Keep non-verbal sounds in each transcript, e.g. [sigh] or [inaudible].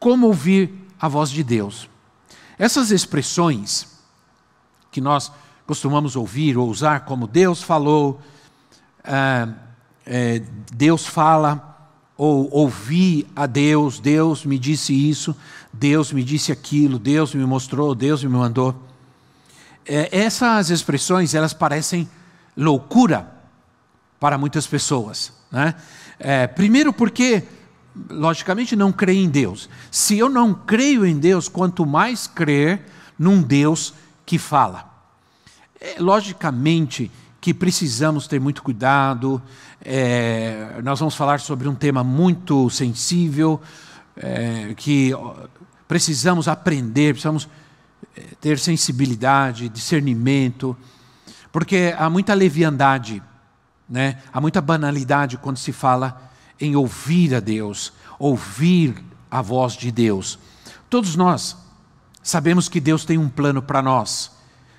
como ouvir a voz de Deus. Essas expressões que nós costumamos ouvir ou usar, como Deus falou, é, Deus fala, ou ouvi a Deus, Deus me disse isso, Deus me disse aquilo, Deus me mostrou, Deus me mandou. É, essas expressões, elas parecem loucura para muitas pessoas. Né? É, primeiro porque logicamente, não creio em Deus. Se eu não creio em Deus, quanto mais crer num Deus que fala. É, logicamente que precisamos ter muito cuidado, é, nós vamos falar sobre um tema muito sensível, é, que precisamos aprender, precisamos é, ter sensibilidade, discernimento, porque há muita leviandade, né? há muita banalidade quando se fala em ouvir a Deus, ouvir a voz de Deus. Todos nós sabemos que Deus tem um plano para nós.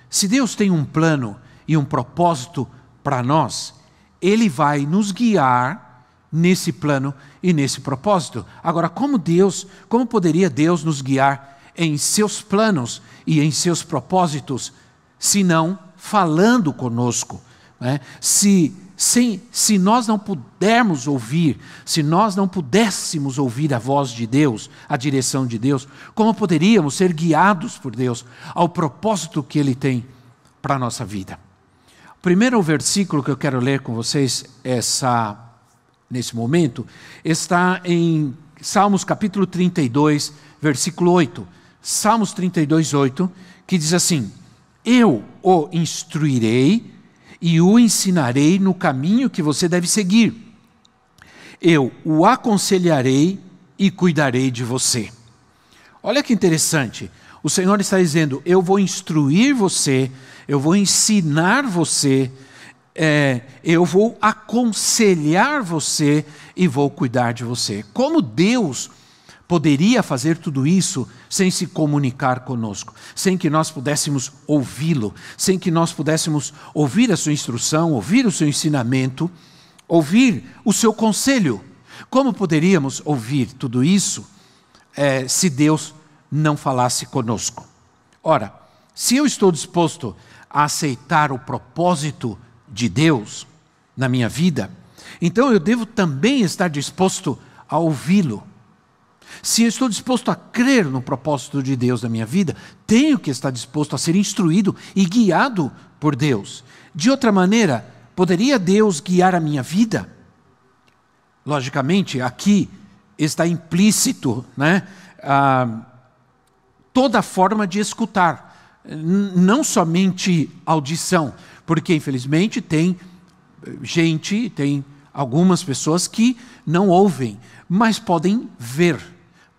Se Deus tem um plano e um propósito para nós, Ele vai nos guiar nesse plano e nesse propósito. Agora, como Deus, como poderia Deus nos guiar em seus planos e em seus propósitos, se não falando conosco? Né? Se se nós não pudermos ouvir, se nós não pudéssemos ouvir a voz de Deus, a direção de Deus, como poderíamos ser guiados por Deus ao propósito que Ele tem para a nossa vida? O primeiro versículo que eu quero ler com vocês essa, nesse momento está em Salmos capítulo 32, versículo 8. Salmos 32, 8, que diz assim: Eu o instruirei e o ensinarei no caminho que você deve seguir. Eu o aconselharei e cuidarei de você. Olha que interessante. O Senhor está dizendo: Eu vou instruir você, eu vou ensinar você, é, eu vou aconselhar você e vou cuidar de você. Como Deus poderia fazer tudo isso sem se comunicar conosco, sem que nós pudéssemos ouvi-lo, sem que nós pudéssemos ouvir a sua instrução, ouvir o seu ensinamento, ouvir o seu conselho. Como poderíamos ouvir tudo isso é, se Deus não falasse conosco? Ora, se eu estou disposto a aceitar o propósito de Deus na minha vida, então eu devo também estar disposto a ouvi-lo se eu estou disposto a crer no propósito de Deus na minha vida, tenho que estar disposto a ser instruído e guiado por Deus. De outra maneira, poderia Deus guiar a minha vida? Logicamente, aqui está implícito né, ah, toda forma de escutar, não somente audição, porque infelizmente tem gente, tem algumas pessoas que não ouvem, mas podem ver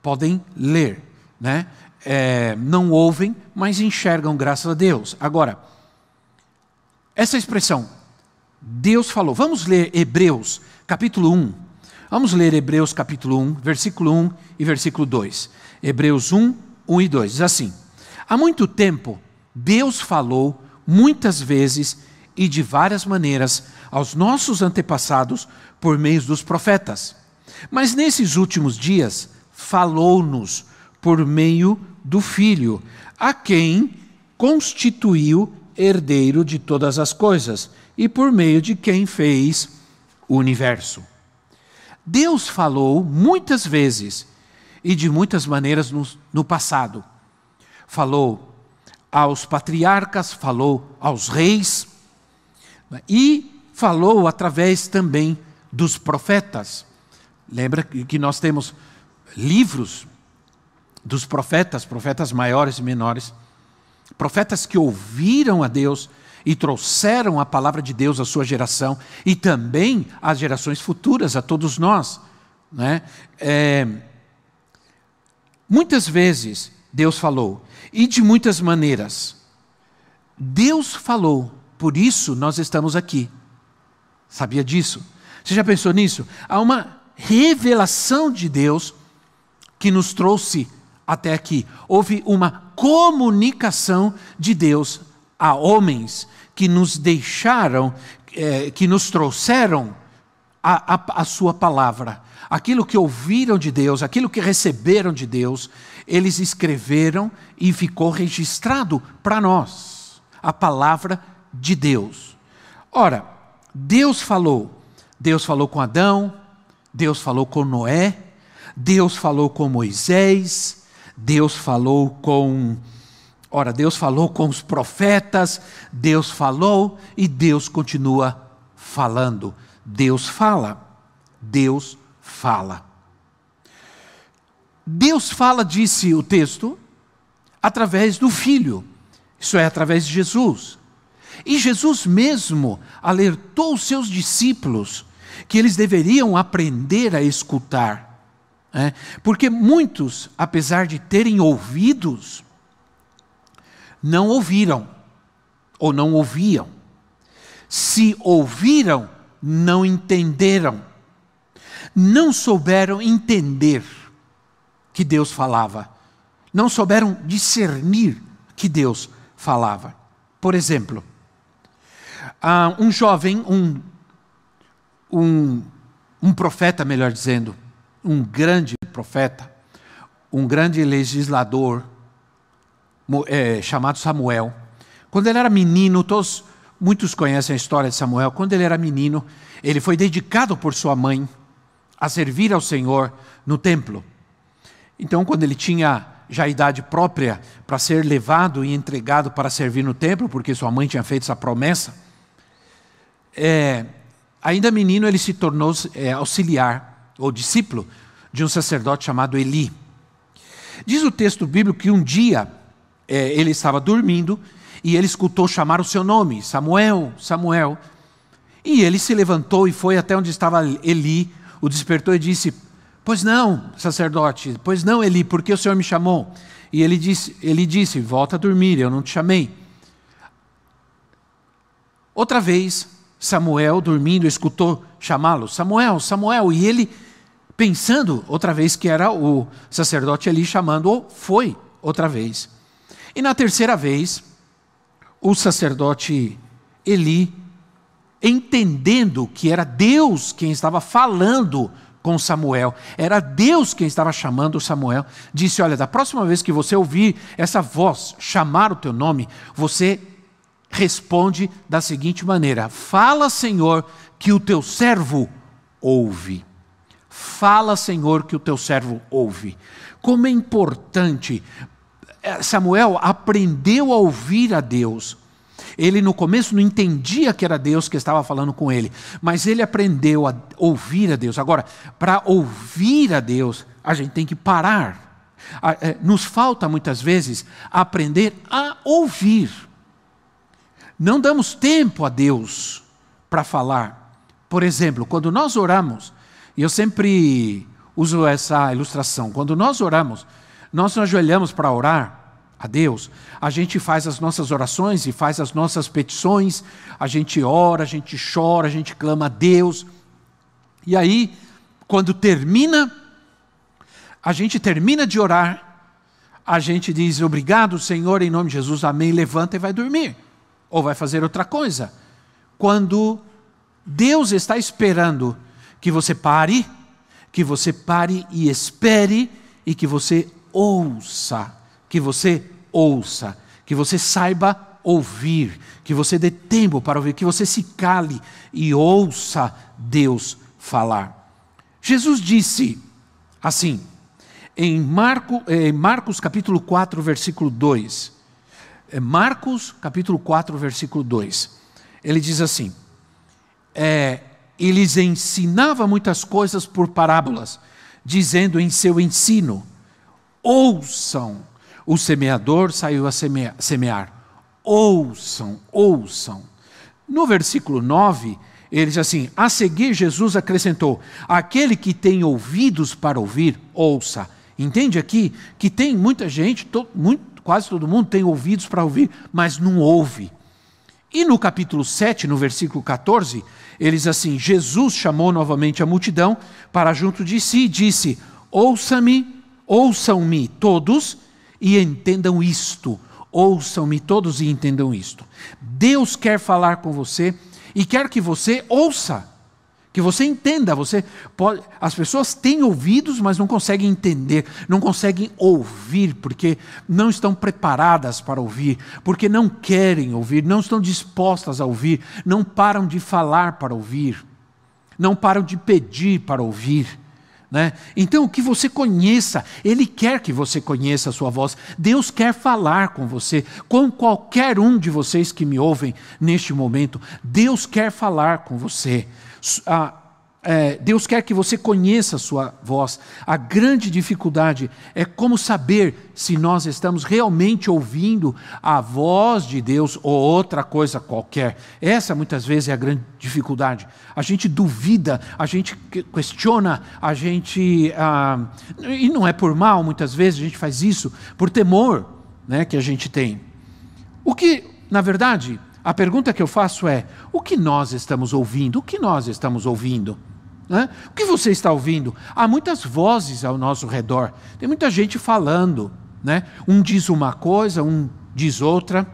podem ler, né? É, não ouvem, mas enxergam, graças a Deus. Agora, essa expressão, Deus falou, vamos ler Hebreus, capítulo 1. Vamos ler Hebreus, capítulo 1, versículo 1 e versículo 2. Hebreus 1, 1 e 2. Diz assim: Há muito tempo, Deus falou muitas vezes e de várias maneiras aos nossos antepassados por meio dos profetas. Mas nesses últimos dias, falou-nos por meio do Filho, a quem constituiu herdeiro de todas as coisas e por meio de quem fez o universo. Deus falou muitas vezes e de muitas maneiras no, no passado. Falou aos patriarcas, falou aos reis e falou através também dos profetas. Lembra que nós temos livros dos profetas, profetas maiores e menores, profetas que ouviram a Deus e trouxeram a palavra de Deus à sua geração e também às gerações futuras, a todos nós. Né? É, Muitas vezes Deus falou, e de muitas maneiras. Deus falou, por isso nós estamos aqui. Sabia disso? Você já pensou nisso? Há uma revelação de Deus que nos trouxe até aqui. Houve uma comunicação de Deus a homens que nos deixaram, é, que nos trouxeram a, a, a sua palavra. Aquilo que ouviram de Deus, aquilo que receberam de Deus, eles escreveram e ficou registrado para nós. A palavra de Deus. Ora, Deus falou. Deus falou com Adão, Deus falou com Noé, Deus falou com Moisés, Deus falou com. Ora, Deus falou com os profetas, Deus falou e Deus continua falando. Deus fala, Deus fala. Deus fala, disse o texto, através do Filho, isso é, através de Jesus. E Jesus mesmo alertou os seus discípulos que eles deveriam aprender a escutar. Né? Porque muitos, apesar de terem ouvidos, não ouviram, ou não ouviam. Se ouviram, não entenderam. Não souberam entender que Deus falava. Não souberam discernir que Deus falava. Por exemplo, um jovem, um, um, um profeta, melhor dizendo, um grande profeta, um grande legislador, é, chamado Samuel. Quando ele era menino, todos, muitos conhecem a história de Samuel. Quando ele era menino, ele foi dedicado por sua mãe a servir ao Senhor no templo. Então, quando ele tinha já idade própria para ser levado e entregado para servir no templo, porque sua mãe tinha feito essa promessa, é, ainda menino ele se tornou é, auxiliar ou discípulo de um sacerdote chamado Eli. Diz o texto bíblico que um dia é, ele estava dormindo e ele escutou chamar o seu nome, Samuel, Samuel. E ele se levantou e foi até onde estava Eli, o despertou e disse: Pois não, sacerdote, pois não, Eli, por que o senhor me chamou? E ele disse, ele disse: Volta a dormir, eu não te chamei. Outra vez, Samuel, dormindo, escutou chamá-lo: Samuel, Samuel. E ele, pensando outra vez que era o sacerdote Eli chamando, foi outra vez. E na terceira vez, o sacerdote Eli, entendendo que era Deus quem estava falando com Samuel. Era Deus quem estava chamando Samuel. Disse: Olha, da próxima vez que você ouvir essa voz chamar o teu nome, você responde da seguinte maneira: Fala, Senhor, que o teu servo ouve. Fala, Senhor, que o teu servo ouve. Como é importante. Eh, Samuel aprendeu a ouvir a Deus ele no começo não entendia que era Deus que estava falando com ele, mas ele aprendeu a ouvir a Deus. Agora, para ouvir a Deus, a gente tem que parar. É, nos falta muitas vezes aprender a ouvir. Não damos tempo a Deus para falar. Por exemplo, quando nós oramos, e eu sempre uso essa ilustração, quando nós oramos, nós nos ajoelhamos para orar, a Deus, a gente faz as nossas orações e faz as nossas petições, a gente ora, a gente chora, a gente clama a Deus. E aí, quando termina, a gente termina de orar, a gente diz obrigado, Senhor, em nome de Jesus, amém, levanta e vai dormir, ou vai fazer outra coisa. Quando Deus está esperando que você pare, que você pare e espere e que você ouça, que você ouça, que você saiba ouvir, que você dê tempo para ouvir, que você se cale e ouça Deus falar. Jesus disse assim, em, Marco, em Marcos capítulo 4, versículo 2. É, Marcos capítulo 4, versículo 2. Ele diz assim: é, Eles ensinava muitas coisas por parábolas, dizendo em seu ensino: ouçam o semeador saiu a semear. Ouçam, ouçam. No versículo 9, ele diz assim: A seguir, Jesus acrescentou: Aquele que tem ouvidos para ouvir, ouça. Entende aqui que tem muita gente, to, muito, quase todo mundo tem ouvidos para ouvir, mas não ouve. E no capítulo 7, no versículo 14, eles assim: Jesus chamou novamente a multidão para junto de si e disse: Ouça-me, ouçam-me todos e entendam isto. Ouçam-me todos e entendam isto. Deus quer falar com você e quer que você ouça. Que você entenda, você pode, as pessoas têm ouvidos, mas não conseguem entender, não conseguem ouvir, porque não estão preparadas para ouvir, porque não querem ouvir, não estão dispostas a ouvir, não param de falar para ouvir, não param de pedir para ouvir. Né? Então, que você conheça, Ele quer que você conheça a sua voz. Deus quer falar com você, com qualquer um de vocês que me ouvem neste momento. Deus quer falar com você a, é, Deus quer que você conheça a sua voz. A grande dificuldade é como saber se nós estamos realmente ouvindo a voz de Deus ou outra coisa qualquer. Essa muitas vezes é a grande dificuldade. A gente duvida, a gente questiona, a gente. Ah, e não é por mal, muitas vezes a gente faz isso por temor né, que a gente tem. O que, na verdade, a pergunta que eu faço é: o que nós estamos ouvindo? O que nós estamos ouvindo? Né? O que você está ouvindo? Há muitas vozes ao nosso redor, tem muita gente falando. Né? Um diz uma coisa, um diz outra.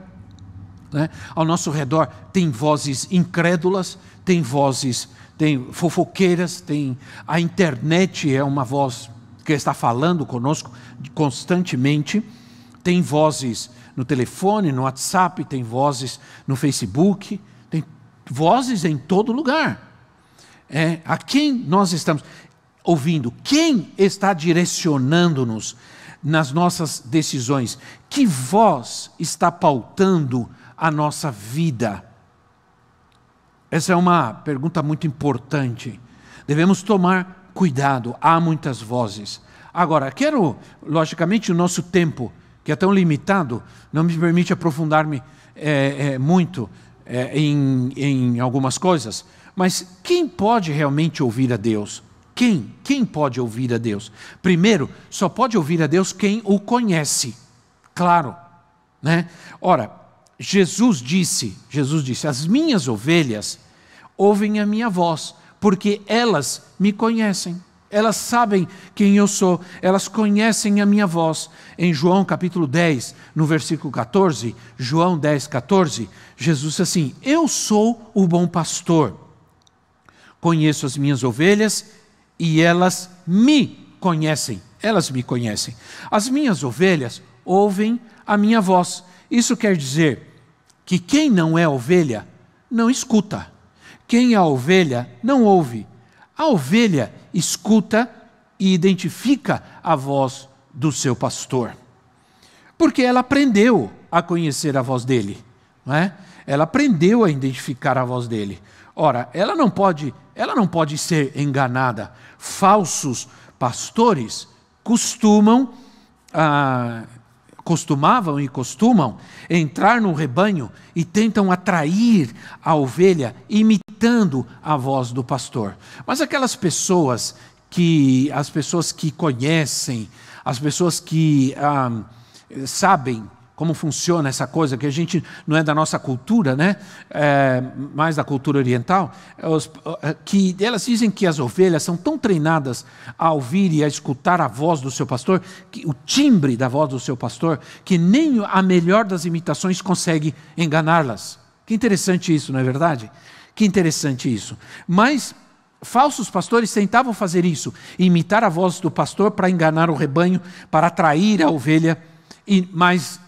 Né? Ao nosso redor tem vozes incrédulas, tem vozes, tem fofoqueiras, tem a internet é uma voz que está falando conosco constantemente, tem vozes no telefone, no WhatsApp, tem vozes no Facebook, tem vozes em todo lugar. É, a quem nós estamos ouvindo? Quem está direcionando-nos nas nossas decisões? Que voz está pautando a nossa vida? Essa é uma pergunta muito importante. Devemos tomar cuidado, há muitas vozes. Agora, quero, logicamente, o nosso tempo que é tão limitado, não me permite aprofundar-me é, é, muito é, em, em algumas coisas. Mas quem pode realmente ouvir a Deus? Quem? Quem pode ouvir a Deus? Primeiro, só pode ouvir a Deus quem o conhece. Claro, né? Ora, Jesus disse, Jesus disse: "As minhas ovelhas ouvem a minha voz, porque elas me conhecem." Elas sabem quem eu sou, elas conhecem a minha voz. Em João capítulo 10, no versículo 14, João 10, 14, Jesus diz assim: Eu sou o bom pastor, conheço as minhas ovelhas e elas me conhecem. Elas me conhecem. As minhas ovelhas ouvem a minha voz. Isso quer dizer que quem não é ovelha não escuta. Quem é ovelha não ouve. A ovelha escuta e identifica a voz do seu pastor. Porque ela aprendeu a conhecer a voz dele, não é? Ela aprendeu a identificar a voz dele. Ora, ela não pode, ela não pode ser enganada. Falsos pastores costumam ah, costumavam e costumam entrar no rebanho e tentam atrair a ovelha imitando a voz do pastor. Mas aquelas pessoas que as pessoas que conhecem, as pessoas que ah, sabem como funciona essa coisa, que a gente não é da nossa cultura, né? É, mais da cultura oriental, os, é, que elas dizem que as ovelhas são tão treinadas a ouvir e a escutar a voz do seu pastor, que, o timbre da voz do seu pastor, que nem a melhor das imitações consegue enganá-las. Que interessante isso, não é verdade? Que interessante isso. Mas falsos pastores tentavam fazer isso, imitar a voz do pastor para enganar o rebanho, para atrair a ovelha, e, mas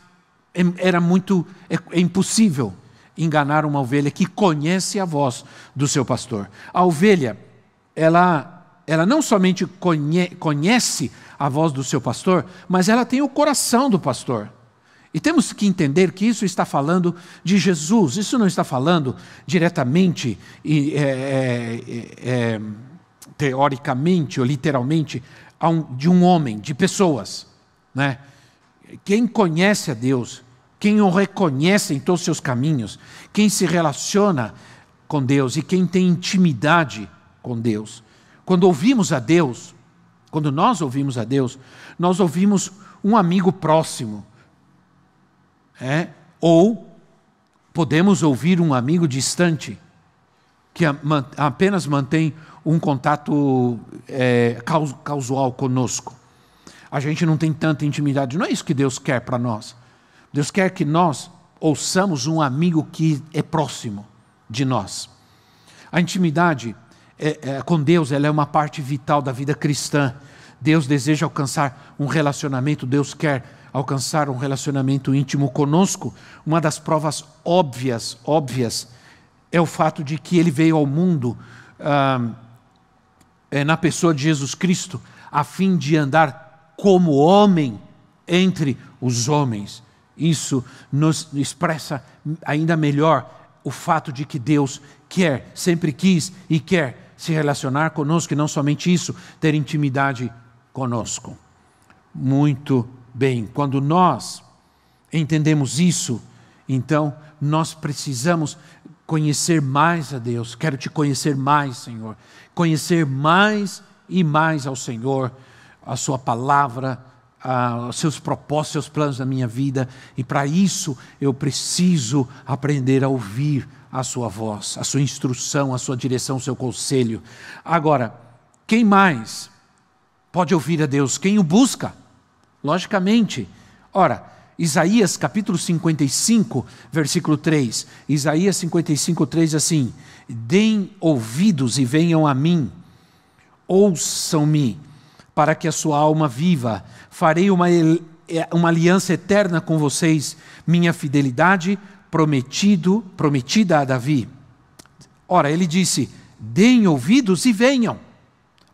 era muito é, é impossível enganar uma ovelha que conhece a voz do seu pastor. A ovelha, ela ela não somente conhe, conhece a voz do seu pastor, mas ela tem o coração do pastor. E temos que entender que isso está falando de Jesus, isso não está falando diretamente e é, é, é, teoricamente ou literalmente de um homem, de pessoas. Né? Quem conhece a Deus, quem o reconhece em todos os seus caminhos, quem se relaciona com Deus e quem tem intimidade com Deus. Quando ouvimos a Deus, quando nós ouvimos a Deus, nós ouvimos um amigo próximo. É? Ou podemos ouvir um amigo distante, que apenas mantém um contato é, casual conosco. A gente não tem tanta intimidade. Não é isso que Deus quer para nós. Deus quer que nós ouçamos um amigo que é próximo de nós. A intimidade é, é, com Deus ela é uma parte vital da vida cristã. Deus deseja alcançar um relacionamento, Deus quer alcançar um relacionamento íntimo conosco. Uma das provas óbvias, óbvias, é o fato de que Ele veio ao mundo ah, é, na pessoa de Jesus Cristo, a fim de andar como homem entre os homens. Isso nos expressa ainda melhor o fato de que Deus quer, sempre quis e quer se relacionar conosco, e não somente isso, ter intimidade conosco. Muito bem, quando nós entendemos isso, então nós precisamos conhecer mais a Deus. Quero te conhecer mais, Senhor. Conhecer mais e mais ao Senhor, a Sua palavra, os seus propósitos, seus planos na minha vida, e para isso eu preciso aprender a ouvir a sua voz, a sua instrução, a sua direção, o seu conselho. Agora, quem mais pode ouvir a Deus? Quem o busca? Logicamente. Ora, Isaías capítulo 55, versículo 3. Isaías 55, 3 assim: Deem ouvidos e venham a mim, ouçam-me, para que a sua alma viva. Farei uma, uma aliança eterna com vocês, minha fidelidade prometido, prometida a Davi. Ora, ele disse: deem ouvidos e venham,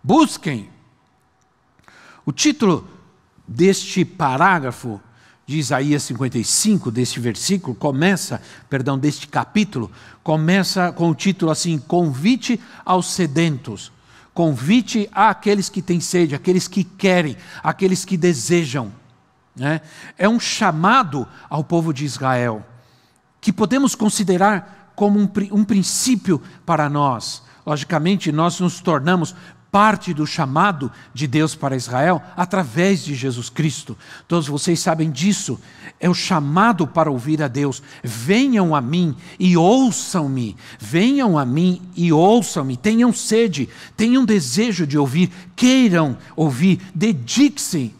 busquem. O título deste parágrafo de Isaías 55, deste versículo, começa, perdão, deste capítulo, começa com o título assim: Convite aos sedentos. Convite àqueles que têm sede, aqueles que querem, aqueles que desejam. Né? É um chamado ao povo de Israel que podemos considerar como um, um princípio para nós. Logicamente, nós nos tornamos parte do chamado de Deus para Israel através de Jesus Cristo. Todos vocês sabem disso. É o chamado para ouvir a Deus. Venham a mim e ouçam-me. Venham a mim e ouçam-me. Tenham sede, tenham desejo de ouvir, queiram ouvir, dediquem-se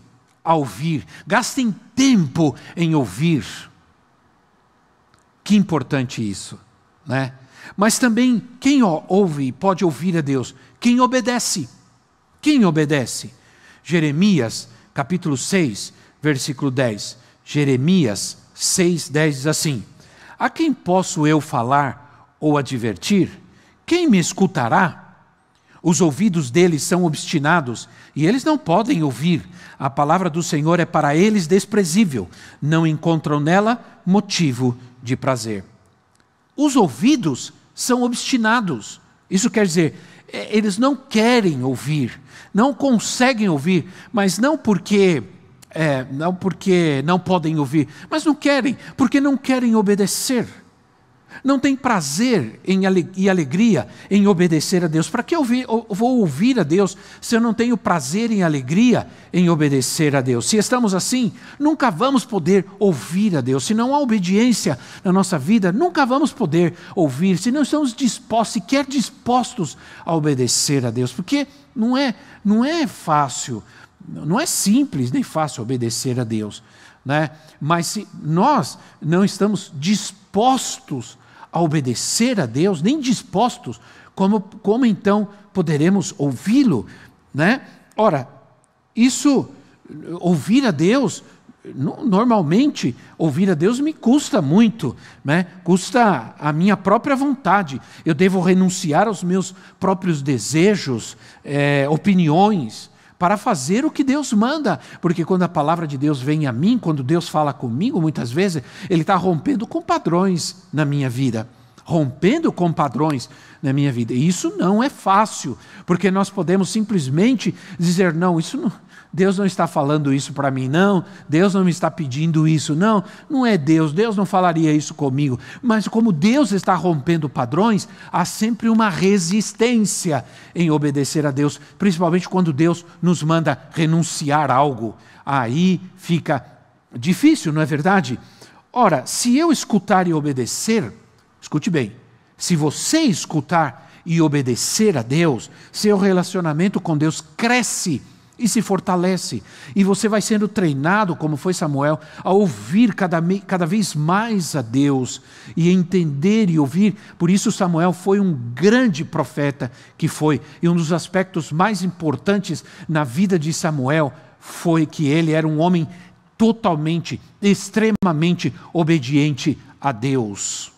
a ouvir, gastem tempo em ouvir. Que importante isso, né? Mas também quem ouve pode ouvir a Deus? Quem obedece? Quem obedece? Jeremias, capítulo 6, versículo 10. Jeremias 6, 10 diz assim: A quem posso eu falar ou advertir? Quem me escutará? Os ouvidos deles são obstinados e eles não podem ouvir. A palavra do Senhor é para eles desprezível. Não encontram nela motivo de prazer. Os ouvidos são obstinados. Isso quer dizer, eles não querem ouvir, não conseguem ouvir, mas não porque é, não porque não podem ouvir, mas não querem, porque não querem obedecer não tem prazer em e alegria em obedecer a Deus. Para que eu vou ouvir a Deus se eu não tenho prazer e alegria em obedecer a Deus? Se estamos assim, nunca vamos poder ouvir a Deus. Se não há obediência na nossa vida, nunca vamos poder ouvir. Se não estamos dispostos, sequer dispostos a obedecer a Deus, porque não é, não é fácil, não é simples nem fácil obedecer a Deus. Né? Mas se nós não estamos dispostos a obedecer a Deus, nem dispostos, como, como então poderemos ouvi-lo? Né? Ora, isso, ouvir a Deus, normalmente ouvir a Deus me custa muito, né? custa a minha própria vontade. Eu devo renunciar aos meus próprios desejos, é, opiniões, para fazer o que Deus manda. Porque quando a palavra de Deus vem a mim, quando Deus fala comigo, muitas vezes, Ele está rompendo com padrões na minha vida. rompendo com padrões na minha vida. E isso não é fácil, porque nós podemos simplesmente dizer: não, isso não, Deus não está falando isso para mim, não. Deus não me está pedindo isso, não. Não é Deus, Deus não falaria isso comigo. Mas como Deus está rompendo padrões, há sempre uma resistência em obedecer a Deus, principalmente quando Deus nos manda renunciar algo. Aí fica difícil, não é verdade? Ora, se eu escutar e obedecer, escute bem, se você escutar e obedecer a Deus, seu relacionamento com Deus cresce e se fortalece. E você vai sendo treinado, como foi Samuel, a ouvir cada, cada vez mais a Deus e entender e ouvir. Por isso, Samuel foi um grande profeta que foi. E um dos aspectos mais importantes na vida de Samuel foi que ele era um homem totalmente, extremamente obediente a Deus.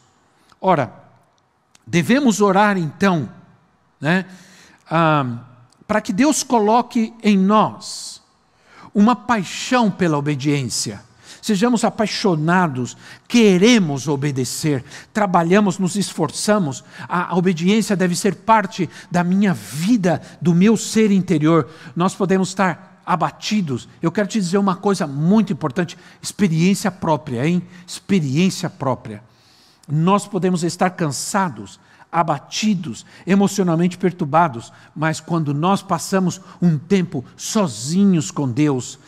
Ora, devemos orar então, né, ah, para que Deus coloque em nós uma paixão pela obediência. Sejamos apaixonados, queremos obedecer, trabalhamos, nos esforçamos. A obediência deve ser parte da minha vida, do meu ser interior. Nós podemos estar abatidos, eu quero te dizer uma coisa muito importante: experiência própria, hein? Experiência própria. Nós podemos estar cansados, abatidos, emocionalmente perturbados, mas quando nós passamos um tempo sozinhos com Deus,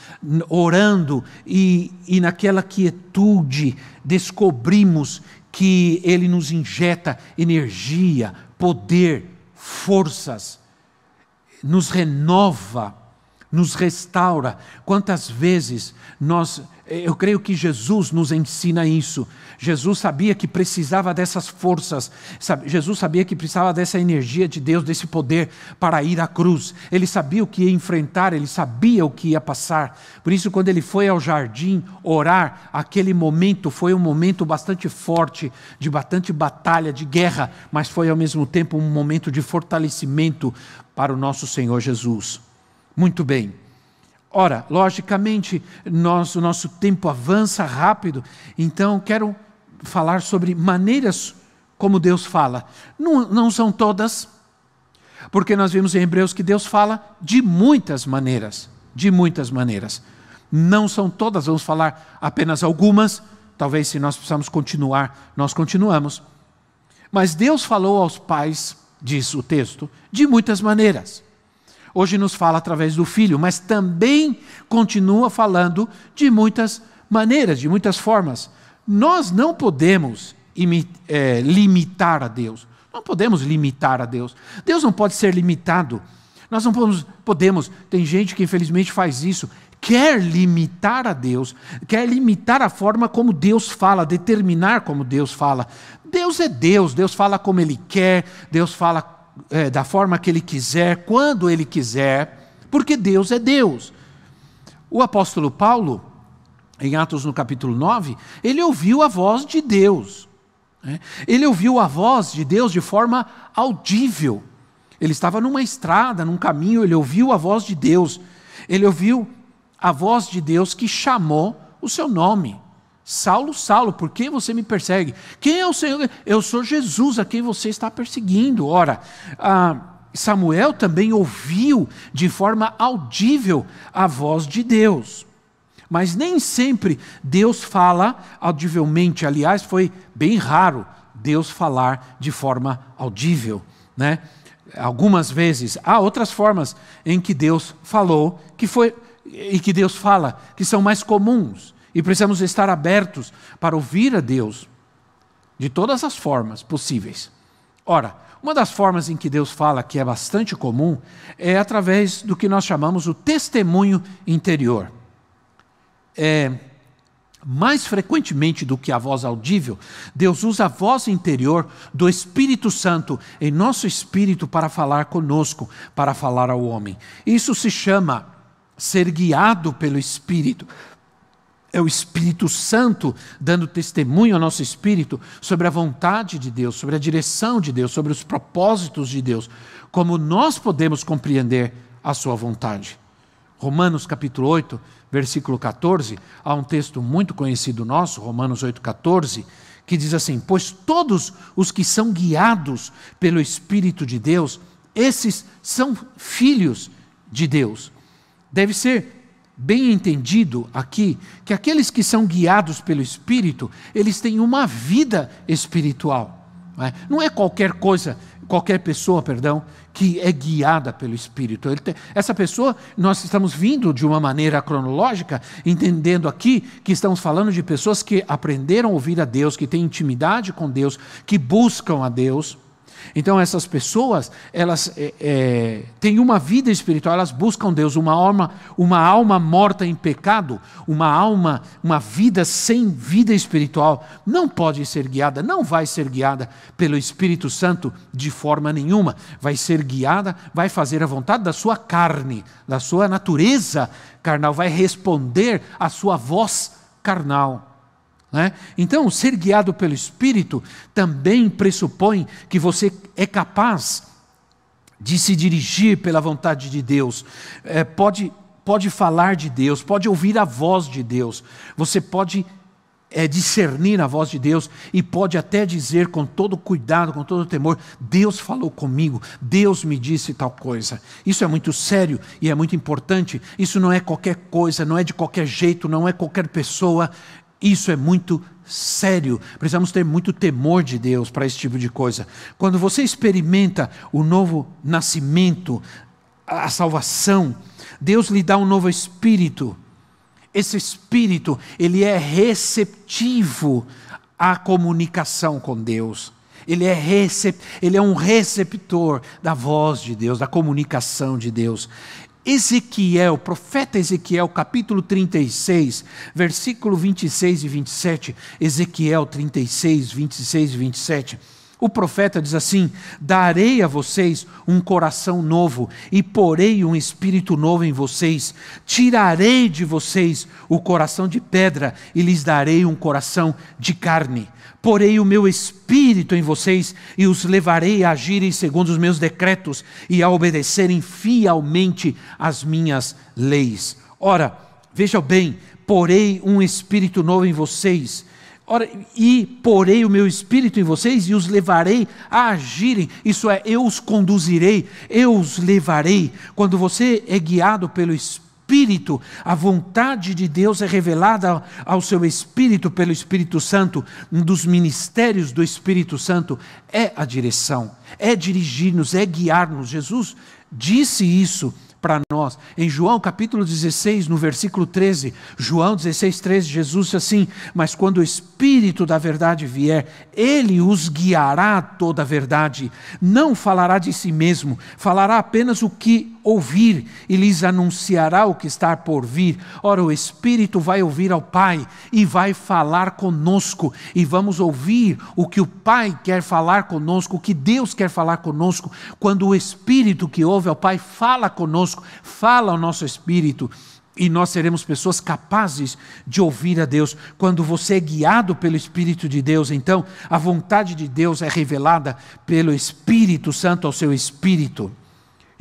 orando e, e naquela quietude, descobrimos que Ele nos injeta energia, poder, forças, nos renova nos restaura. Quantas vezes nós, eu creio que Jesus nos ensina isso. Jesus sabia que precisava dessas forças, Jesus sabia que precisava dessa energia de Deus, desse poder para ir à cruz. Ele sabia o que ia enfrentar, ele sabia o que ia passar. Por isso, quando ele foi ao jardim orar, aquele momento foi um momento bastante forte, de bastante batalha, de guerra, mas foi ao mesmo tempo um momento de fortalecimento para o nosso Senhor Jesus. Muito bem. Ora, logicamente, nós, o nosso tempo avança rápido, então quero falar sobre maneiras como Deus fala. Não, não são todas, porque nós vimos em Hebreus que Deus fala de muitas maneiras. De muitas maneiras. Não são todas, vamos falar apenas algumas. Talvez, se nós precisamos continuar, nós continuamos. Mas Deus falou aos pais, diz o texto, de muitas maneiras. Hoje nos fala através do Filho, mas também continua falando de muitas maneiras, de muitas formas. Nós não podemos é, limitar a Deus. Não podemos limitar a Deus. Deus não pode ser limitado. Nós não podemos, podemos, tem gente que infelizmente faz isso, quer limitar a Deus, quer limitar a forma como Deus fala, determinar como Deus fala. Deus é Deus, Deus fala como Ele quer, Deus fala é, da forma que Ele quiser, quando Ele quiser, porque Deus é Deus. O apóstolo Paulo, em Atos no capítulo 9, ele ouviu a voz de Deus. Né? Ele ouviu a voz de Deus de forma audível. Ele estava numa estrada, num caminho, ele ouviu a voz de Deus. Ele ouviu a voz de Deus que chamou o seu nome. Saulo, Saulo, por que você me persegue? Quem é o Senhor? Eu sou Jesus a quem você está perseguindo. Ora, Samuel também ouviu de forma audível a voz de Deus. Mas nem sempre Deus fala audivelmente. Aliás, foi bem raro Deus falar de forma audível, né? Algumas vezes há outras formas em que Deus falou que foi e que Deus fala que são mais comuns. E precisamos estar abertos para ouvir a Deus de todas as formas possíveis. Ora, uma das formas em que Deus fala, que é bastante comum, é através do que nós chamamos o testemunho interior. É, mais frequentemente do que a voz audível, Deus usa a voz interior do Espírito Santo em nosso espírito para falar conosco, para falar ao homem. Isso se chama ser guiado pelo Espírito. É o Espírito Santo dando testemunho ao nosso espírito sobre a vontade de Deus, sobre a direção de Deus, sobre os propósitos de Deus, como nós podemos compreender a sua vontade. Romanos capítulo 8, versículo 14, há um texto muito conhecido nosso, Romanos 8, 14, que diz assim: Pois todos os que são guiados pelo Espírito de Deus, esses são filhos de Deus. Deve ser bem entendido aqui que aqueles que são guiados pelo Espírito, eles têm uma vida espiritual. Não é, não é qualquer coisa, qualquer pessoa, perdão, que é guiada pelo Espírito. Tem, essa pessoa, nós estamos vindo de uma maneira cronológica, entendendo aqui que estamos falando de pessoas que aprenderam a ouvir a Deus, que têm intimidade com Deus, que buscam a Deus. Então essas pessoas, elas é, é, têm uma vida espiritual, elas buscam Deus, uma alma, uma alma morta em pecado, uma alma, uma vida sem vida espiritual, não pode ser guiada, não vai ser guiada pelo Espírito Santo de forma nenhuma, vai ser guiada, vai fazer a vontade da sua carne, da sua natureza carnal, vai responder à sua voz carnal. Né? Então, ser guiado pelo Espírito também pressupõe que você é capaz de se dirigir pela vontade de Deus, é, pode, pode falar de Deus, pode ouvir a voz de Deus, você pode é, discernir a voz de Deus e pode até dizer com todo cuidado, com todo temor: Deus falou comigo, Deus me disse tal coisa. Isso é muito sério e é muito importante. Isso não é qualquer coisa, não é de qualquer jeito, não é qualquer pessoa, isso é muito sério. Precisamos ter muito temor de Deus para esse tipo de coisa. Quando você experimenta o novo nascimento, a salvação, Deus lhe dá um novo espírito. Esse espírito, ele é receptivo à comunicação com Deus. Ele é, recep... ele é um receptor da voz de Deus, da comunicação de Deus. Ezequiel, profeta Ezequiel, capítulo 36, versículo 26 e 27. Ezequiel 36, 26 e 27. O profeta diz assim: Darei a vocês um coração novo e porei um espírito novo em vocês. Tirarei de vocês o coração de pedra e lhes darei um coração de carne porei o meu espírito em vocês e os levarei a agirem segundo os meus decretos e a obedecerem fielmente as minhas leis. Ora, vejam bem, porei um espírito novo em vocês. Ora, e porei o meu espírito em vocês e os levarei a agirem, isso é, eu os conduzirei, eu os levarei. Quando você é guiado pelo Espírito, Espírito, a vontade de Deus é revelada ao seu Espírito pelo Espírito Santo. Um dos ministérios do Espírito Santo é a direção, é dirigir-nos, é guiar-nos. Jesus disse isso para nós. Em João capítulo 16, no versículo 13, João 16, 13, Jesus disse assim: Mas quando o Espírito da verdade vier, ele os guiará a toda a verdade. Não falará de si mesmo, falará apenas o que ouvir e lhes anunciará o que está por vir. Ora, o Espírito vai ouvir ao Pai e vai falar conosco, e vamos ouvir o que o Pai quer falar conosco, o que Deus quer falar conosco, quando o Espírito que ouve ao Pai fala conosco, fala ao nosso espírito. E nós seremos pessoas capazes de ouvir a Deus. Quando você é guiado pelo Espírito de Deus, então a vontade de Deus é revelada pelo Espírito Santo ao seu espírito.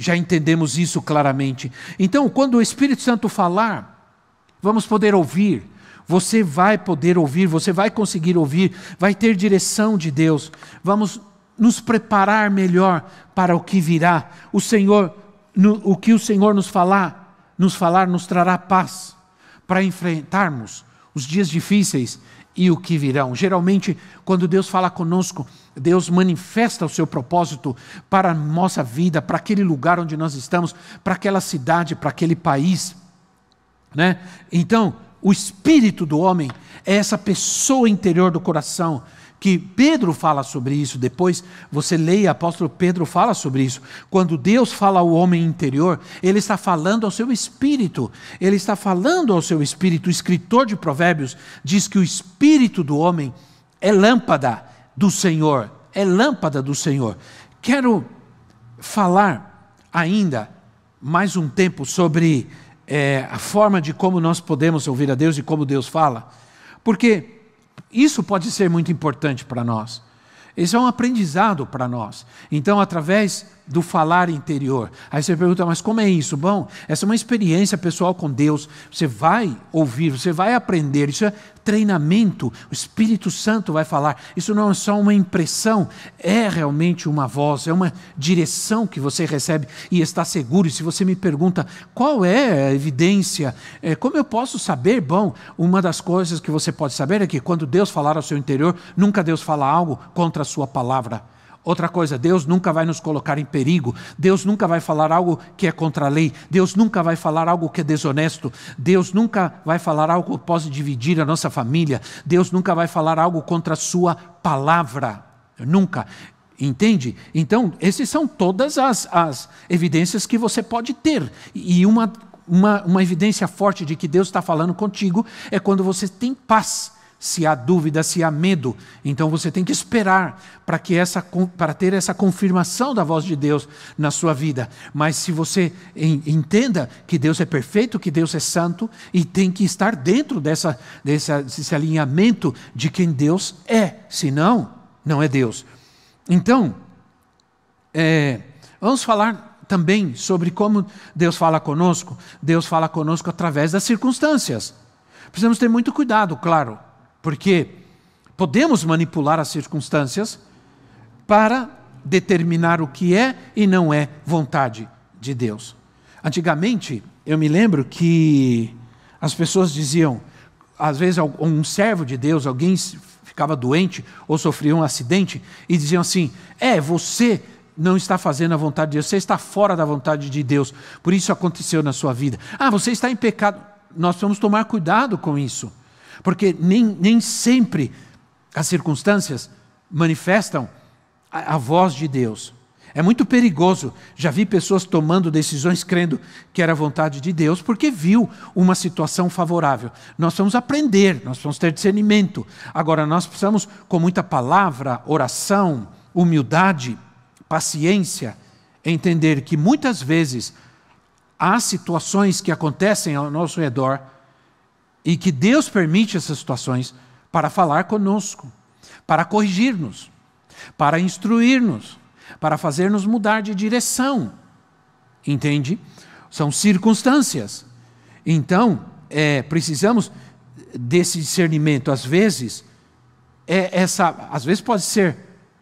Já entendemos isso claramente. Então, quando o Espírito Santo falar, vamos poder ouvir. Você vai poder ouvir, você vai conseguir ouvir, vai ter direção de Deus. Vamos nos preparar melhor para o que virá. O Senhor no, o que o Senhor nos falar, nos falar nos trará paz para enfrentarmos os dias difíceis e o que virão. Geralmente, quando Deus fala conosco, Deus manifesta o seu propósito para a nossa vida, para aquele lugar onde nós estamos, para aquela cidade, para aquele país. Né? Então, o espírito do homem é essa pessoa interior do coração que Pedro fala sobre isso, depois você leia, apóstolo Pedro fala sobre isso. Quando Deus fala ao homem interior, ele está falando ao seu espírito, ele está falando ao seu espírito. O escritor de Provérbios diz que o espírito do homem é lâmpada do Senhor, é lâmpada do Senhor. Quero falar ainda mais um tempo sobre é, a forma de como nós podemos ouvir a Deus e como Deus fala, porque isso pode ser muito importante para nós. Isso é um aprendizado para nós. Então, através do falar interior. Aí você pergunta, mas como é isso? Bom, essa é uma experiência pessoal com Deus. Você vai ouvir, você vai aprender. Isso é treinamento. O Espírito Santo vai falar. Isso não é só uma impressão, é realmente uma voz, é uma direção que você recebe e está seguro. E se você me pergunta qual é a evidência, é, como eu posso saber? Bom, uma das coisas que você pode saber é que quando Deus falar ao seu interior, nunca Deus fala algo contra a sua palavra. Outra coisa, Deus nunca vai nos colocar em perigo, Deus nunca vai falar algo que é contra a lei, Deus nunca vai falar algo que é desonesto, Deus nunca vai falar algo que pode dividir a nossa família, Deus nunca vai falar algo contra a sua palavra, nunca. Entende? Então, essas são todas as, as evidências que você pode ter. E uma, uma, uma evidência forte de que Deus está falando contigo é quando você tem paz se há dúvida, se há medo. Então você tem que esperar para que essa para ter essa confirmação da voz de Deus na sua vida. Mas se você entenda que Deus é perfeito, que Deus é santo e tem que estar dentro dessa, desse alinhamento de quem Deus é, senão não é Deus. Então, é, vamos falar também sobre como Deus fala conosco. Deus fala conosco através das circunstâncias. Precisamos ter muito cuidado, claro porque podemos manipular as circunstâncias para determinar o que é e não é vontade de Deus. Antigamente, eu me lembro que as pessoas diziam, às vezes um servo de Deus, alguém ficava doente ou sofria um acidente e diziam assim: "É, você não está fazendo a vontade de Deus, você está fora da vontade de Deus. Por isso aconteceu na sua vida. Ah, você está em pecado. Nós precisamos tomar cuidado com isso. Porque nem, nem sempre as circunstâncias manifestam a, a voz de Deus. É muito perigoso. Já vi pessoas tomando decisões crendo que era vontade de Deus, porque viu uma situação favorável. Nós vamos aprender, nós vamos ter discernimento. Agora, nós precisamos, com muita palavra, oração, humildade, paciência, entender que muitas vezes há situações que acontecem ao nosso redor e que Deus permite essas situações para falar conosco, para corrigir-nos, para instruir-nos, para fazer-nos mudar de direção. Entende? São circunstâncias. Então, é, precisamos desse discernimento. Às vezes, é essa, às vezes pode ser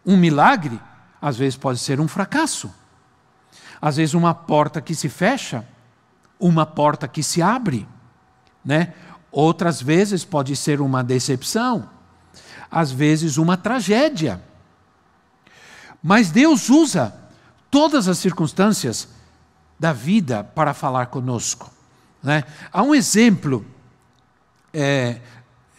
um milagre, às vezes pode ser um fracasso. Às vezes uma porta que se fecha, uma porta que se abre, né? Outras vezes pode ser uma decepção, às vezes uma tragédia. Mas Deus usa todas as circunstâncias da vida para falar conosco. Né? Há um exemplo é,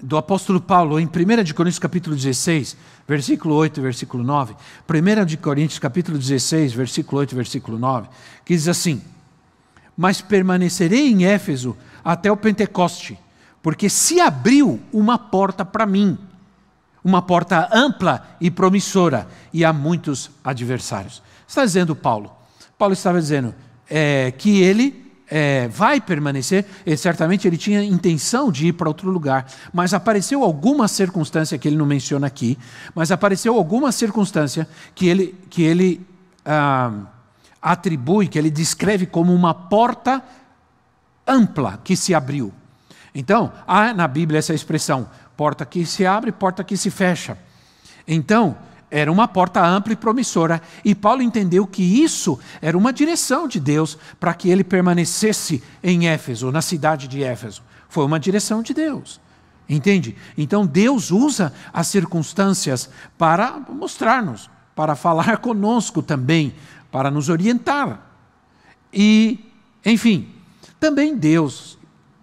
do apóstolo Paulo em 1 Coríntios capítulo 16, versículo 8 e versículo 9. 1 Coríntios capítulo 16, versículo 8 e versículo 9, que diz assim: Mas permanecerei em Éfeso até o Pentecoste porque se abriu uma porta para mim, uma porta ampla e promissora, e há muitos adversários. Está dizendo Paulo. Paulo estava dizendo é, que ele é, vai permanecer, e certamente ele tinha intenção de ir para outro lugar, mas apareceu alguma circunstância que ele não menciona aqui, mas apareceu alguma circunstância que ele, que ele ah, atribui, que ele descreve como uma porta ampla que se abriu. Então, há na Bíblia essa expressão: porta que se abre, porta que se fecha. Então, era uma porta ampla e promissora, e Paulo entendeu que isso era uma direção de Deus para que ele permanecesse em Éfeso, na cidade de Éfeso. Foi uma direção de Deus. Entende? Então Deus usa as circunstâncias para mostrar-nos, para falar [laughs] conosco também, para nos orientar. E, enfim, também Deus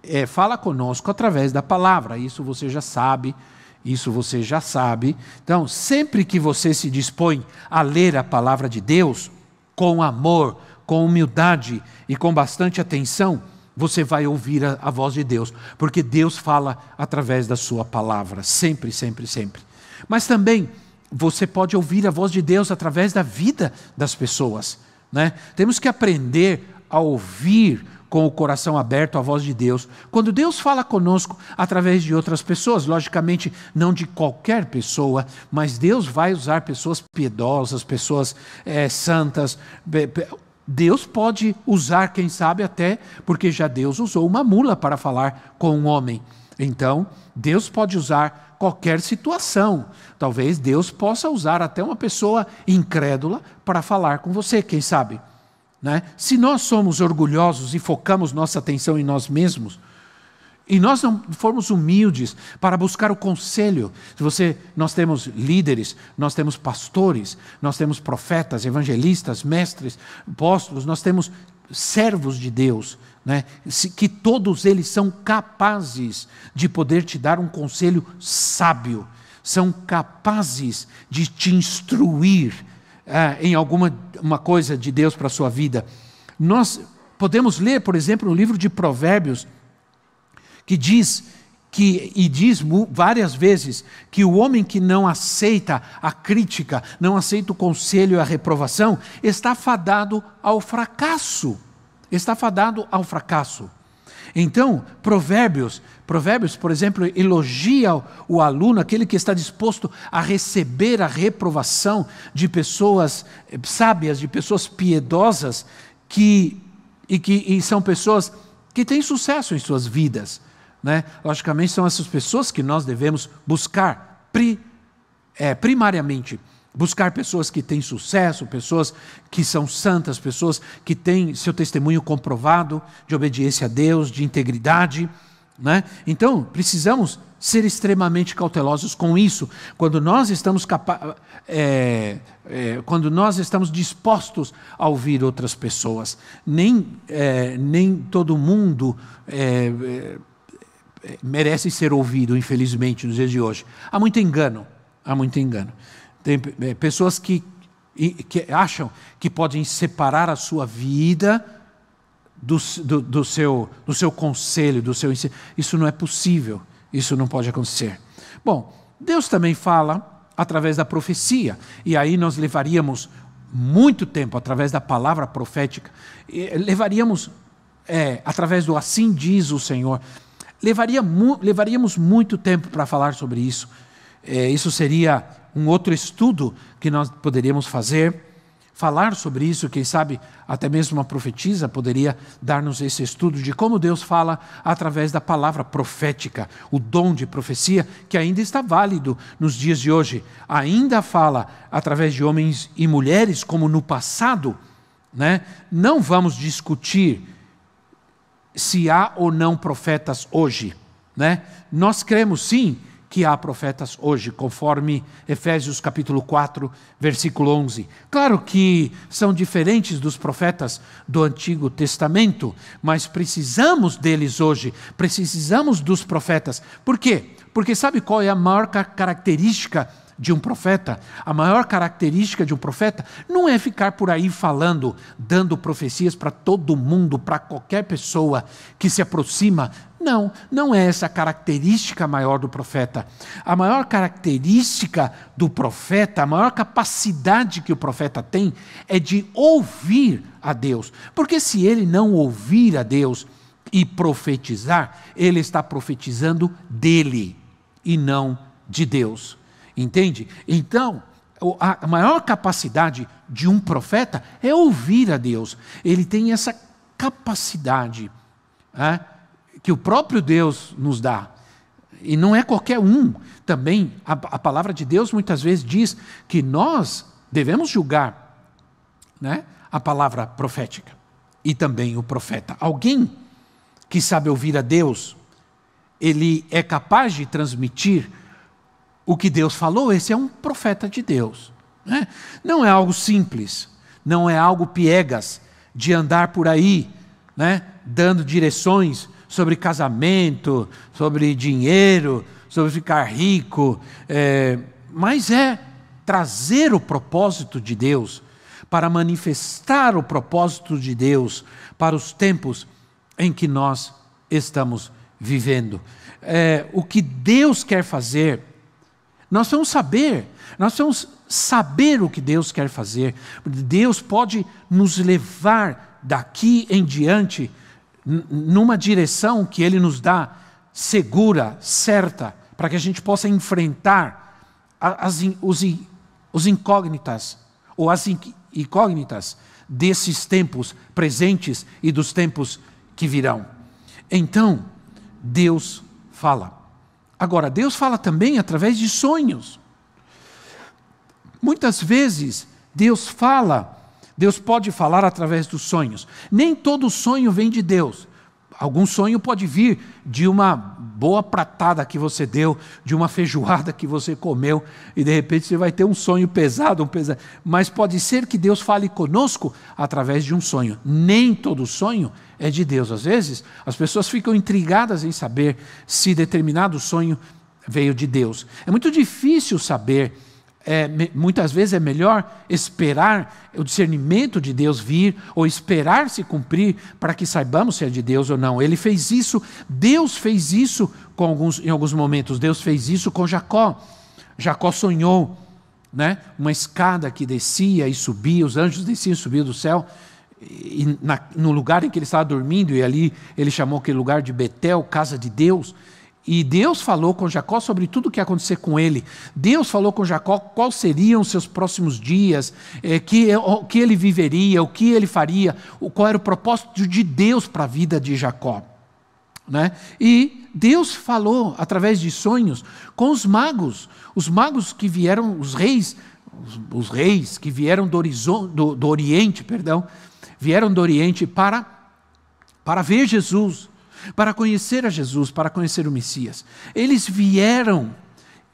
é, fala conosco através da palavra. Isso você já sabe, isso você já sabe. Então, sempre que você se dispõe a ler a palavra de Deus, com amor, com humildade e com bastante atenção, você vai ouvir a, a voz de Deus, porque Deus fala através da sua palavra, sempre, sempre, sempre. Mas também você pode ouvir a voz de Deus através da vida das pessoas. Né? Temos que aprender a ouvir com o coração aberto à voz de Deus. Quando Deus fala conosco através de outras pessoas, logicamente não de qualquer pessoa, mas Deus vai usar pessoas piedosas, pessoas é, santas. Deus pode usar, quem sabe até, porque já Deus usou uma mula para falar com um homem. Então, Deus pode usar qualquer situação. Talvez Deus possa usar até uma pessoa incrédula para falar com você, quem sabe. Né? Se nós somos orgulhosos e focamos nossa atenção em nós mesmos, e nós não formos humildes para buscar o conselho. Se você, nós temos líderes, nós temos pastores, nós temos profetas, evangelistas, mestres, apóstolos, nós temos servos de Deus, né? que todos eles são capazes de poder te dar um conselho sábio, são capazes de te instruir ah, em alguma uma coisa de Deus para a sua vida. Nós podemos ler, por exemplo, no livro de Provérbios, que diz que, e diz várias vezes que o homem que não aceita a crítica, não aceita o conselho e a reprovação, está fadado ao fracasso. Está fadado ao fracasso. Então, Provérbios, Provérbios, por exemplo, elogia o aluno, aquele que está disposto a receber a reprovação de pessoas sábias, de pessoas piedosas, que, e que e são pessoas que têm sucesso em suas vidas. Né? Logicamente, são essas pessoas que nós devemos buscar pri, é, primariamente Buscar pessoas que têm sucesso, pessoas que são santas, pessoas que têm seu testemunho comprovado de obediência a Deus, de integridade. Né? Então, precisamos ser extremamente cautelosos com isso. Quando nós estamos é, é, quando nós estamos dispostos a ouvir outras pessoas, nem, é, nem todo mundo é, é, merece ser ouvido, infelizmente, nos dias de hoje. Há muito engano, há muito engano. Tem é, pessoas que, que acham que podem separar a sua vida do, do, do, seu, do seu conselho, do seu ensino. Isso não é possível, isso não pode acontecer. Bom, Deus também fala através da profecia, e aí nós levaríamos muito tempo através da palavra profética, levaríamos é, através do assim diz o Senhor, levaria, levaríamos muito tempo para falar sobre isso. É, isso seria um outro estudo que nós poderíamos fazer, falar sobre isso, quem sabe até mesmo uma profetisa poderia dar-nos esse estudo de como Deus fala através da palavra profética, o dom de profecia que ainda está válido nos dias de hoje, ainda fala através de homens e mulheres como no passado, né? Não vamos discutir se há ou não profetas hoje, né? Nós cremos sim que há profetas hoje, conforme Efésios capítulo 4, versículo 11. Claro que são diferentes dos profetas do Antigo Testamento, mas precisamos deles hoje, precisamos dos profetas. Por quê? Porque sabe qual é a maior característica de um profeta, a maior característica de um profeta não é ficar por aí falando, dando profecias para todo mundo, para qualquer pessoa que se aproxima não, não é essa a característica maior do profeta. A maior característica do profeta, a maior capacidade que o profeta tem é de ouvir a Deus. Porque se ele não ouvir a Deus e profetizar, ele está profetizando dele e não de Deus. Entende? Então, a maior capacidade de um profeta é ouvir a Deus. Ele tem essa capacidade. É? que o próprio Deus nos dá. E não é qualquer um. Também a, a palavra de Deus muitas vezes diz que nós devemos julgar né, a palavra profética e também o profeta. Alguém que sabe ouvir a Deus, ele é capaz de transmitir o que Deus falou, esse é um profeta de Deus. Né? Não é algo simples, não é algo piegas de andar por aí, né, dando direções sobre casamento, sobre dinheiro, sobre ficar rico, é, mas é trazer o propósito de Deus, para manifestar o propósito de Deus para os tempos em que nós estamos vivendo. É, o que Deus quer fazer, nós vamos saber, nós vamos saber o que Deus quer fazer. Deus pode nos levar daqui em diante numa direção que Ele nos dá segura, certa, para que a gente possa enfrentar as, os, os incógnitas, ou as incógnitas desses tempos presentes e dos tempos que virão. Então, Deus fala. Agora, Deus fala também através de sonhos. Muitas vezes, Deus fala, Deus pode falar através dos sonhos. Nem todo sonho vem de Deus. Algum sonho pode vir de uma boa pratada que você deu, de uma feijoada que você comeu, e de repente você vai ter um sonho pesado, um pesado. Mas pode ser que Deus fale conosco através de um sonho. Nem todo sonho é de Deus. Às vezes, as pessoas ficam intrigadas em saber se determinado sonho veio de Deus. É muito difícil saber é, muitas vezes é melhor esperar o discernimento de Deus vir ou esperar se cumprir para que saibamos se é de Deus ou não. Ele fez isso, Deus fez isso com alguns, em alguns momentos. Deus fez isso com Jacó. Jacó sonhou né, uma escada que descia e subia, os anjos desciam e subiam do céu. E na, no lugar em que ele estava dormindo, e ali ele chamou aquele lugar de Betel, casa de Deus. E Deus falou com Jacó sobre tudo o que ia acontecer com ele. Deus falou com Jacó quais seriam os seus próximos dias, é, que, o que ele viveria, o que ele faria, qual era o propósito de Deus para a vida de Jacó. Né? E Deus falou através de sonhos com os magos, os magos que vieram, os reis, os, os reis que vieram do, do, do Oriente, perdão, vieram do Oriente para, para ver Jesus para conhecer a Jesus, para conhecer o Messias. Eles vieram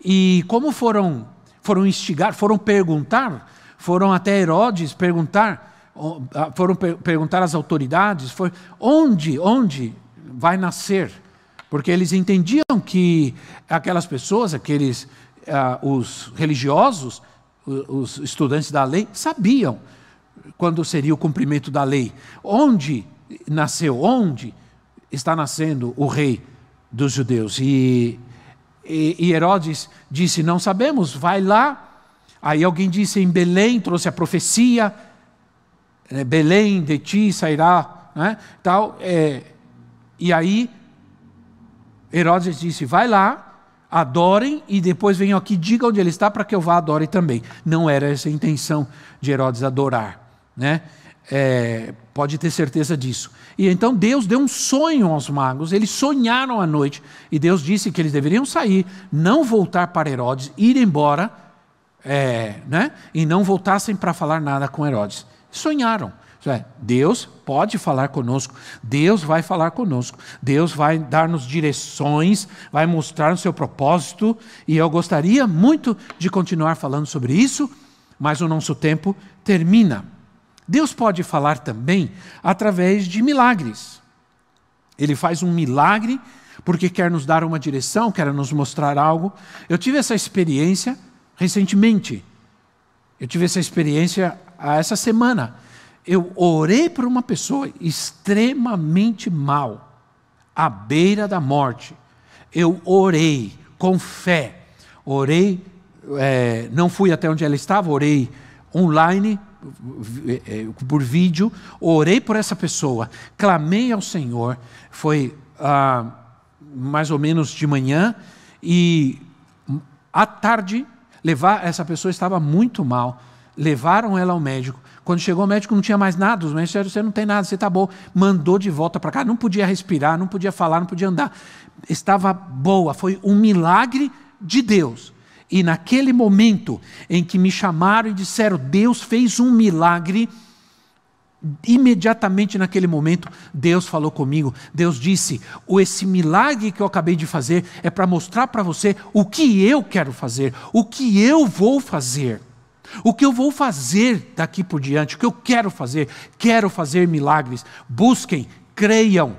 e como foram foram instigar, foram perguntar, foram até Herodes perguntar, foram perguntar às autoridades, foi onde, onde vai nascer? Porque eles entendiam que aquelas pessoas, aqueles uh, os religiosos, os estudantes da lei, sabiam quando seria o cumprimento da lei. Onde nasceu? Onde? Está nascendo o rei dos judeus. E, e, e Herodes disse: Não sabemos, vai lá. Aí alguém disse em Belém, trouxe a profecia: é, Belém de ti sairá. Né? Tal, é, e aí Herodes disse: Vai lá, adorem e depois venham aqui, digam onde ele está para que eu vá adore também. Não era essa a intenção de Herodes adorar. Né? É, pode ter certeza disso. E então Deus deu um sonho aos magos, eles sonharam à noite, e Deus disse que eles deveriam sair, não voltar para Herodes, ir embora, é, né? e não voltassem para falar nada com Herodes. Sonharam. É, Deus pode falar conosco, Deus vai falar conosco, Deus vai dar-nos direções, vai mostrar o seu propósito, e eu gostaria muito de continuar falando sobre isso, mas o nosso tempo termina. Deus pode falar também através de milagres. Ele faz um milagre porque quer nos dar uma direção, quer nos mostrar algo. Eu tive essa experiência recentemente. Eu tive essa experiência essa semana. Eu orei por uma pessoa extremamente mal, à beira da morte. Eu orei com fé. Orei, é, não fui até onde ela estava, orei online, por vídeo, orei por essa pessoa, clamei ao Senhor, foi ah, mais ou menos de manhã, e à tarde, levar essa pessoa estava muito mal, levaram ela ao médico. Quando chegou o médico, não tinha mais nada. Os médicos disseram: Você não tem nada, você está bom. Mandou de volta para cá. Não podia respirar, não podia falar, não podia andar. Estava boa. Foi um milagre de Deus. E naquele momento em que me chamaram e disseram, Deus fez um milagre, imediatamente naquele momento, Deus falou comigo. Deus disse: Esse milagre que eu acabei de fazer é para mostrar para você o que eu quero fazer, o que eu vou fazer. O que eu vou fazer daqui por diante, o que eu quero fazer, quero fazer milagres. Busquem, creiam,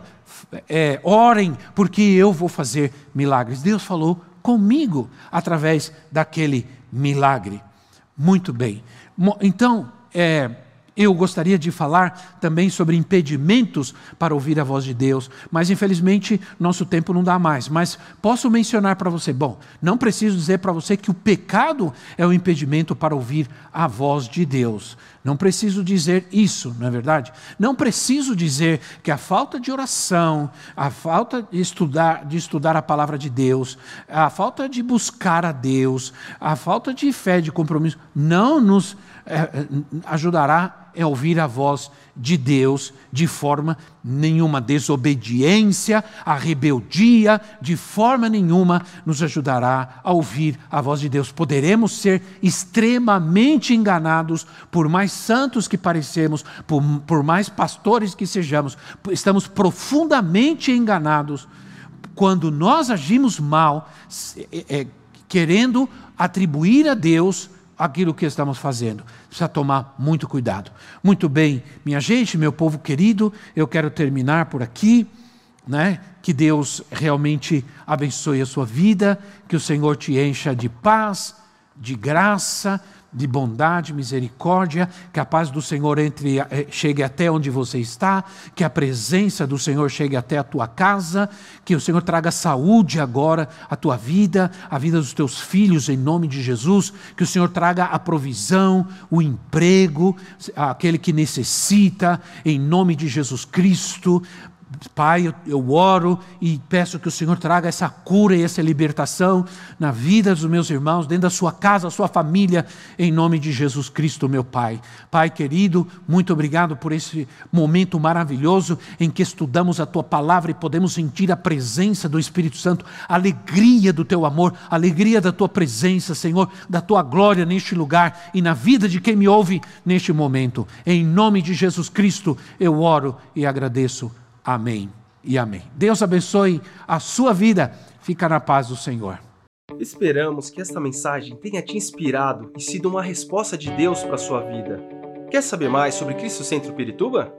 é, orem, porque eu vou fazer milagres. Deus falou comigo através daquele milagre. Muito bem. Então, é, Eu gostaria de falar também sobre impedimentos para ouvir a voz de Deus, mas infelizmente nosso tempo não dá mais. Mas posso mencionar para você, bom, não preciso dizer para você que o pecado é o impedimento para ouvir a voz de Deus. Não preciso dizer isso, não é verdade? Não preciso dizer que a falta de oração, a falta de estudar, de estudar a palavra de Deus, a falta de buscar a Deus, a falta de fé, de compromisso, não nos é, ajudará a ouvir a voz de Deus de forma nenhuma. Desobediência, a rebeldia, de forma nenhuma nos ajudará a ouvir a voz de Deus. Poderemos ser extremamente enganados, por mais santos que parecemos, por, por mais pastores que sejamos, estamos profundamente enganados quando nós agimos mal, é, querendo atribuir a Deus aquilo que estamos fazendo. Precisa tomar muito cuidado. Muito bem, minha gente, meu povo querido, eu quero terminar por aqui. Né? Que Deus realmente abençoe a sua vida, que o Senhor te encha de paz, de graça, de bondade, misericórdia, que a paz do Senhor entre, eh, chegue até onde você está, que a presença do Senhor chegue até a tua casa, que o Senhor traga saúde agora à tua vida, à vida dos teus filhos, em nome de Jesus, que o Senhor traga a provisão, o emprego, aquele que necessita, em nome de Jesus Cristo, Pai, eu, eu, oro e peço que o Senhor traga essa cura e essa libertação na vida dos meus irmãos, dentro da sua casa, da sua família, em nome de Jesus Cristo, meu Pai. Pai querido, muito obrigado por esse momento maravilhoso em que estudamos a tua palavra e podemos sentir a presença do Espírito Santo, a alegria do teu amor, a alegria da tua presença, Senhor, da tua glória neste lugar e na vida de quem me ouve neste momento. Em nome de Jesus Cristo, eu oro e agradeço. Amém e amém. Deus abençoe a sua vida. Fica na paz do Senhor. Esperamos que esta mensagem tenha te inspirado e sido uma resposta de Deus para a sua vida. Quer saber mais sobre Cristo Centro Pirituba?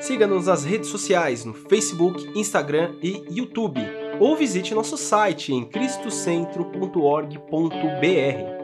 Siga-nos nas redes sociais no Facebook, Instagram e YouTube, ou visite nosso site em cristocentro.org.br.